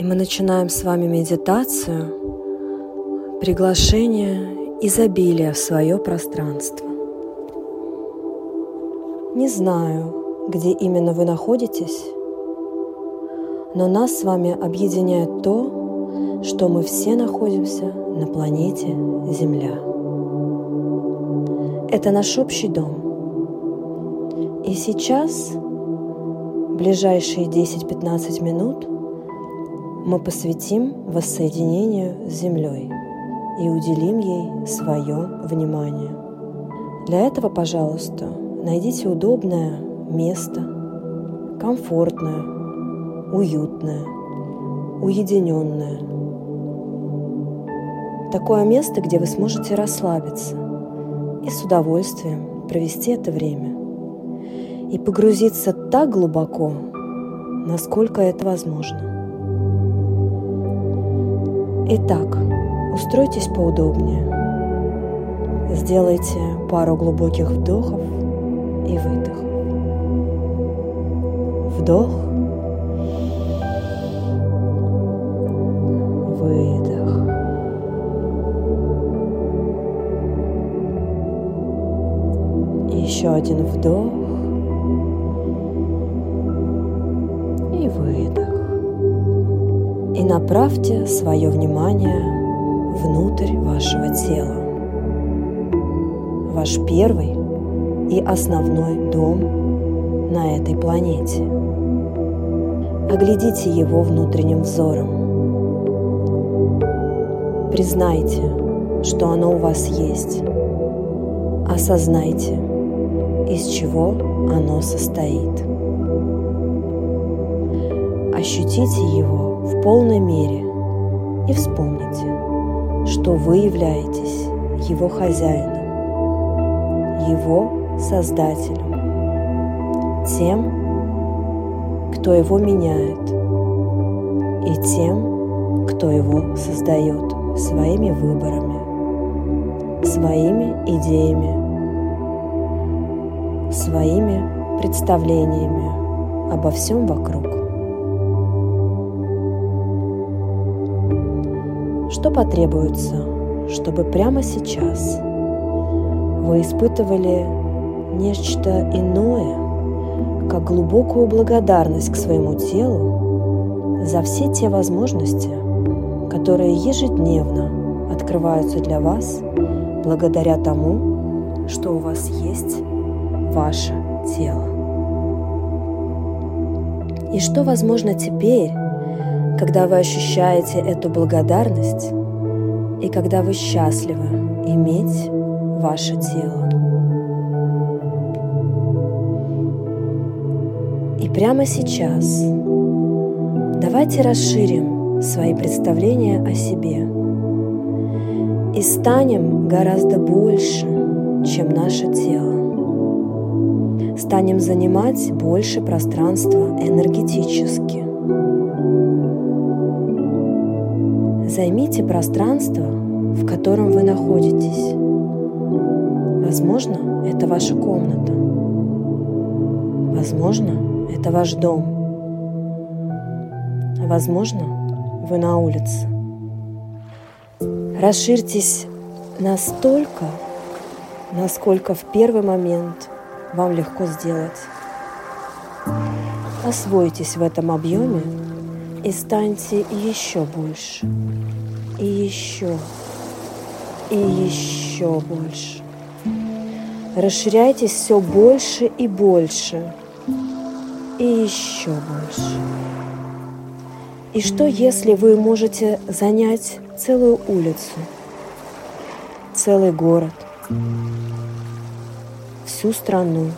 И мы начинаем с вами медитацию, приглашение изобилия в свое пространство. Не знаю, где именно вы находитесь, но нас с вами объединяет то, что мы все находимся на планете Земля. Это наш общий дом. И сейчас, ближайшие 10-15 минут, мы посвятим воссоединению с Землей и уделим ей свое внимание. Для этого, пожалуйста, найдите удобное место, комфортное, уютное, уединенное. Такое место, где вы сможете расслабиться и с удовольствием провести это время и погрузиться так глубоко, насколько это возможно. Итак, устройтесь поудобнее. Сделайте пару глубоких вдохов и выдохов. Вдох. Выдох. Еще один вдох. И направьте свое внимание внутрь вашего тела. Ваш первый и основной дом на этой планете. Оглядите его внутренним взором. Признайте, что оно у вас есть. Осознайте, из чего оно состоит. Ощутите его в полной мере и вспомните, что вы являетесь его хозяином, его создателем, тем, кто его меняет, и тем, кто его создает своими выборами, своими идеями, своими представлениями обо всем вокруг. Что потребуется, чтобы прямо сейчас вы испытывали нечто иное, как глубокую благодарность к своему телу за все те возможности, которые ежедневно открываются для вас благодаря тому, что у вас есть ваше тело. И что возможно теперь, когда вы ощущаете эту благодарность и когда вы счастливы иметь ваше тело. И прямо сейчас давайте расширим свои представления о себе и станем гораздо больше, чем наше тело. Станем занимать больше пространства энергетически – Займите пространство, в котором вы находитесь. Возможно, это ваша комната. Возможно, это ваш дом. Возможно, вы на улице. Расширьтесь настолько, насколько в первый момент вам легко сделать. Освойтесь в этом объеме и станьте еще больше, и еще, и еще больше. Расширяйтесь все больше и больше, и еще больше. И что, если вы можете занять целую улицу, целый город, всю страну,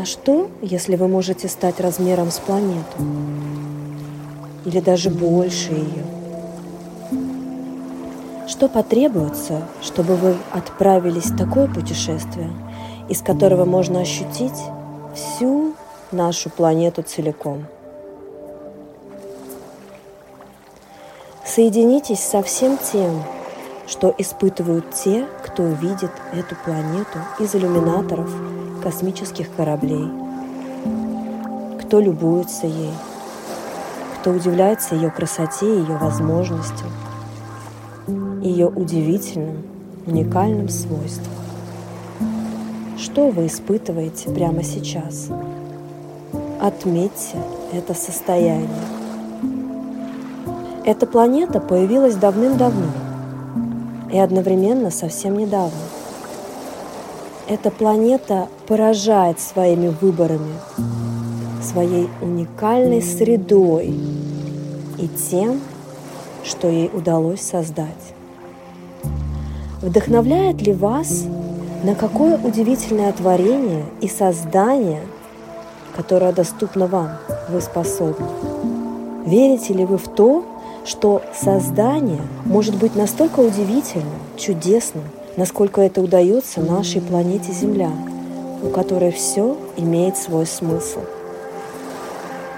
а что, если вы можете стать размером с планету? Или даже больше ее? Что потребуется, чтобы вы отправились в такое путешествие, из которого можно ощутить всю нашу планету целиком? Соединитесь со всем тем, что испытывают те, кто видит эту планету из иллюминаторов космических кораблей, кто любуется ей, кто удивляется ее красоте, ее возможностям, ее удивительным, уникальным свойствам. Что вы испытываете прямо сейчас? Отметьте это состояние. Эта планета появилась давным-давно и одновременно совсем недавно. Эта планета поражает своими выборами, своей уникальной средой и тем, что ей удалось создать. Вдохновляет ли вас на какое удивительное творение и создание, которое доступно вам, вы способны? Верите ли вы в то, что создание может быть настолько удивительным, чудесным, насколько это удается нашей планете Земля, у которой все имеет свой смысл.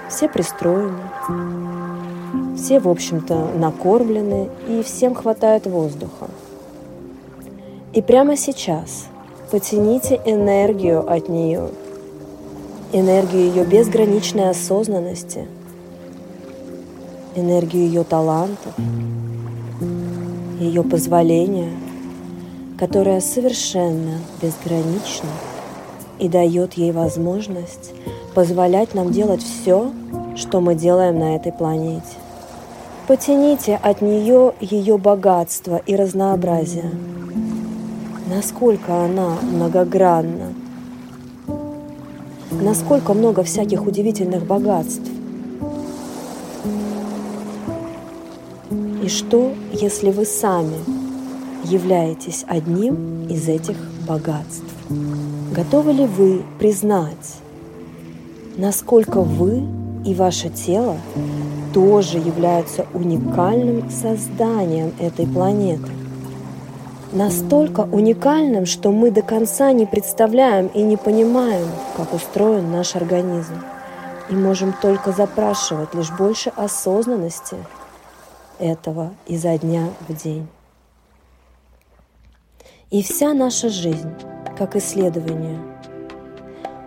Все пристроены, все, в общем-то, накормлены и всем хватает воздуха. И прямо сейчас потяните энергию от нее, энергию ее безграничной осознанности, энергию ее талантов, ее позволения – которая совершенно безгранична и дает ей возможность позволять нам делать все, что мы делаем на этой планете. Потяните от нее ее богатство и разнообразие. Насколько она многогранна, насколько много всяких удивительных богатств. И что, если вы сами являетесь одним из этих богатств. Готовы ли вы признать, насколько вы и ваше тело тоже являются уникальным созданием этой планеты? Настолько уникальным, что мы до конца не представляем и не понимаем, как устроен наш организм, и можем только запрашивать лишь больше осознанности этого изо дня в день. И вся наша жизнь как исследование.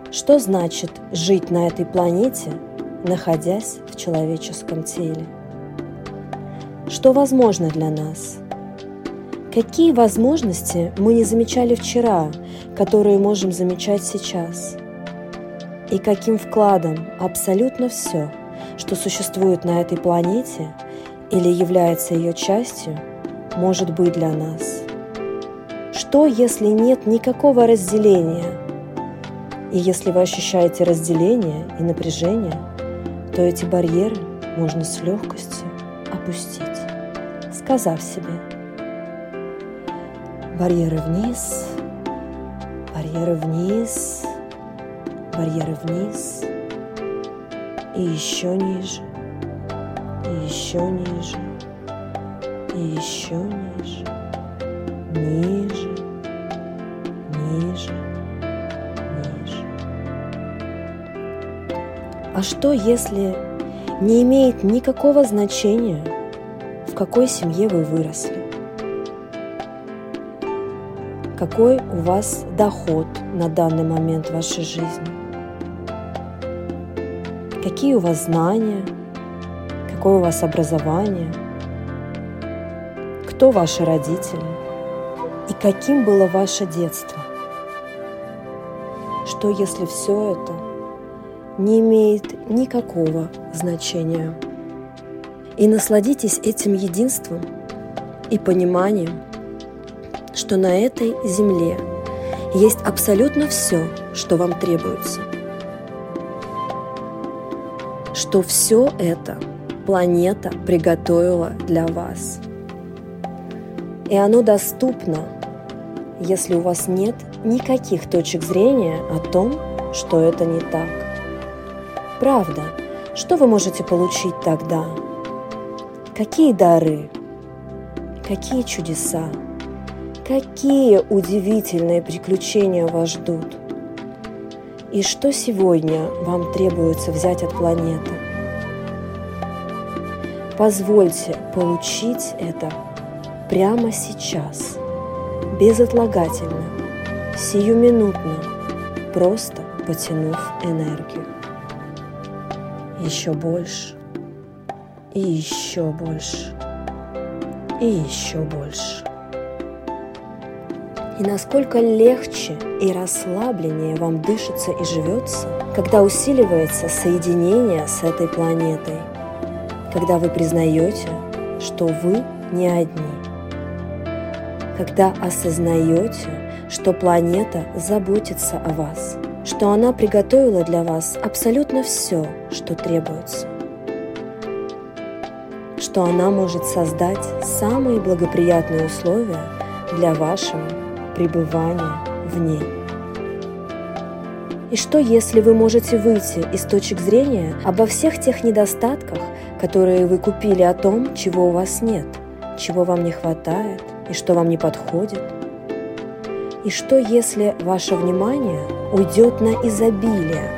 Что значит жить на этой планете, находясь в человеческом теле? Что возможно для нас? Какие возможности мы не замечали вчера, которые можем замечать сейчас? И каким вкладом абсолютно все, что существует на этой планете или является ее частью, может быть для нас – что, если нет никакого разделения? И если вы ощущаете разделение и напряжение, то эти барьеры можно с легкостью опустить, сказав себе барьеры вниз, барьеры вниз, барьеры вниз и еще ниже, и еще ниже, и еще ниже, ниже, ниже, ниже. А что, если не имеет никакого значения, в какой семье вы выросли? Какой у вас доход на данный момент вашей жизни? Какие у вас знания? Какое у вас образование? Кто ваши родители? И каким было ваше детство? Что если все это не имеет никакого значения? И насладитесь этим единством и пониманием, что на этой земле есть абсолютно все, что вам требуется. Что все это планета приготовила для вас. И оно доступно, если у вас нет никаких точек зрения о том, что это не так. Правда, что вы можете получить тогда? Какие дары? Какие чудеса? Какие удивительные приключения вас ждут? И что сегодня вам требуется взять от планеты? Позвольте получить это прямо сейчас, безотлагательно – сиюминутно, просто потянув энергию. Еще больше, и еще больше, и еще больше. И насколько легче и расслабленнее вам дышится и живется, когда усиливается соединение с этой планетой, когда вы признаете, что вы не одни, когда осознаете, что планета заботится о вас, что она приготовила для вас абсолютно все, что требуется, что она может создать самые благоприятные условия для вашего пребывания в ней. И что, если вы можете выйти из точек зрения обо всех тех недостатках, которые вы купили о том, чего у вас нет, чего вам не хватает и что вам не подходит? И что, если ваше внимание уйдет на изобилие,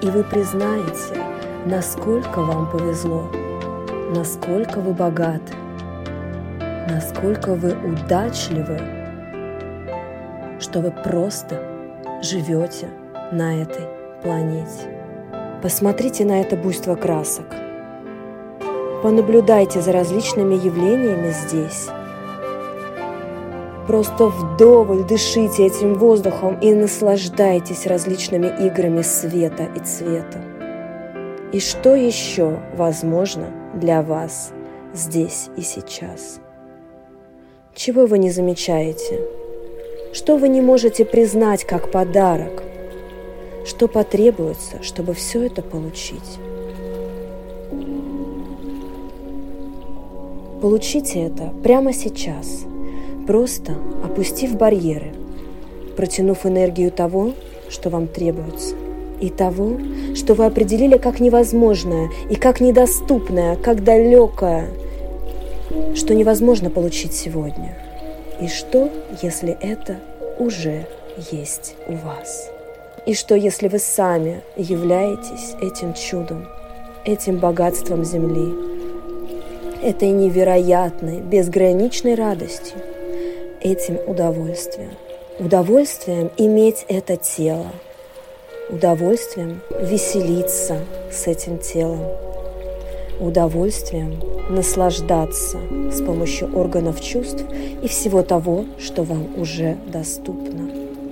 и вы признаете, насколько вам повезло, насколько вы богаты, насколько вы удачливы, что вы просто живете на этой планете. Посмотрите на это буйство красок. Понаблюдайте за различными явлениями здесь. Просто вдоволь дышите этим воздухом и наслаждайтесь различными играми света и цвета. И что еще возможно для вас здесь и сейчас? Чего вы не замечаете? Что вы не можете признать как подарок? Что потребуется, чтобы все это получить? Получите это прямо сейчас, просто опустив барьеры, протянув энергию того, что вам требуется, и того, что вы определили как невозможное и как недоступное, как далекое, что невозможно получить сегодня. И что, если это уже есть у вас? И что, если вы сами являетесь этим чудом, этим богатством Земли, этой невероятной, безграничной радостью, этим удовольствием? Удовольствием иметь это тело, удовольствием веселиться с этим телом, удовольствием наслаждаться с помощью органов чувств и всего того, что вам уже доступно.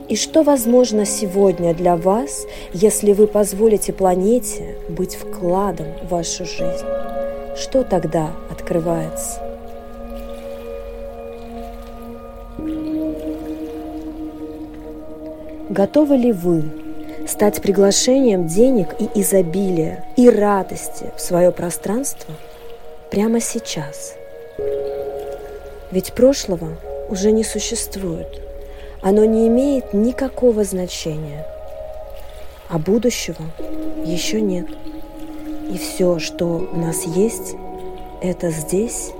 И что возможно сегодня для вас, если вы позволите планете быть вкладом в вашу жизнь? Что тогда открывается? Готовы ли вы стать приглашением денег и изобилия, и радости в свое пространство прямо сейчас? Ведь прошлого уже не существует – оно не имеет никакого значения, а будущего еще нет. И все, что у нас есть, это здесь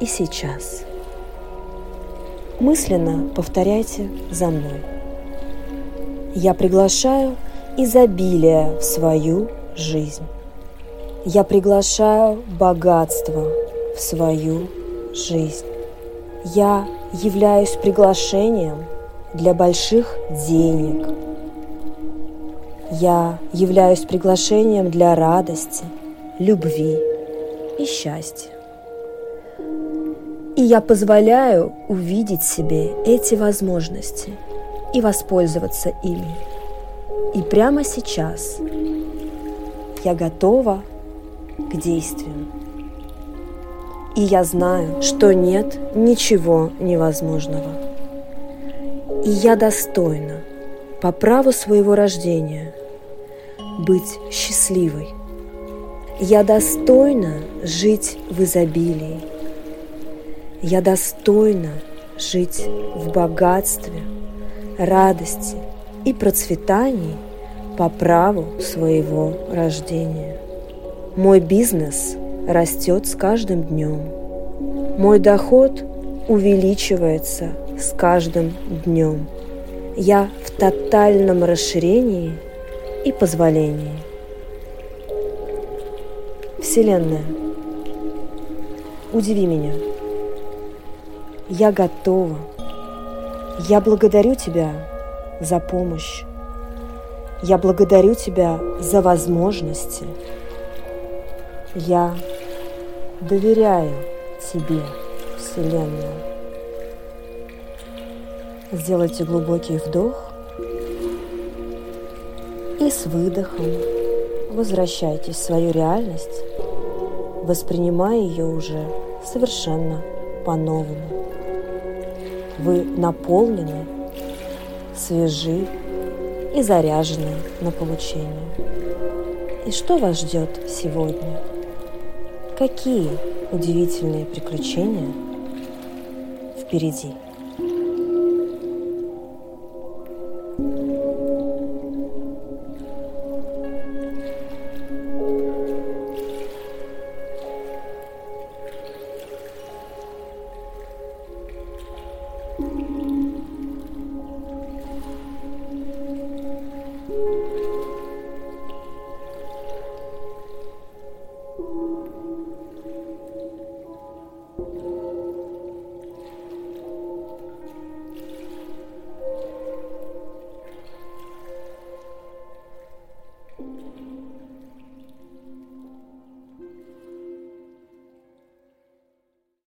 и сейчас. Мысленно повторяйте за мной. Я приглашаю изобилие в свою жизнь. Я приглашаю богатство в свою жизнь. Я являюсь приглашением – для больших денег. Я являюсь приглашением для радости, любви и счастья. И я позволяю увидеть себе эти возможности и воспользоваться ими. И прямо сейчас я готова к действиям. И я знаю, что нет ничего невозможного и я достойна по праву своего рождения быть счастливой. Я достойна жить в изобилии. Я достойна жить в богатстве, радости и процветании по праву своего рождения. Мой бизнес растет с каждым днем. Мой доход увеличивается с каждым днем. Я в тотальном расширении и позволении. Вселенная, удиви меня. Я готова. Я благодарю Тебя за помощь. Я благодарю Тебя за возможности. Я доверяю тебе, Вселенная. Сделайте глубокий вдох и с выдохом возвращайтесь в свою реальность, воспринимая ее уже совершенно по-новому. Вы наполнены, свежи и заряжены на получение. И что вас ждет сегодня? Какие удивительные приключения впереди?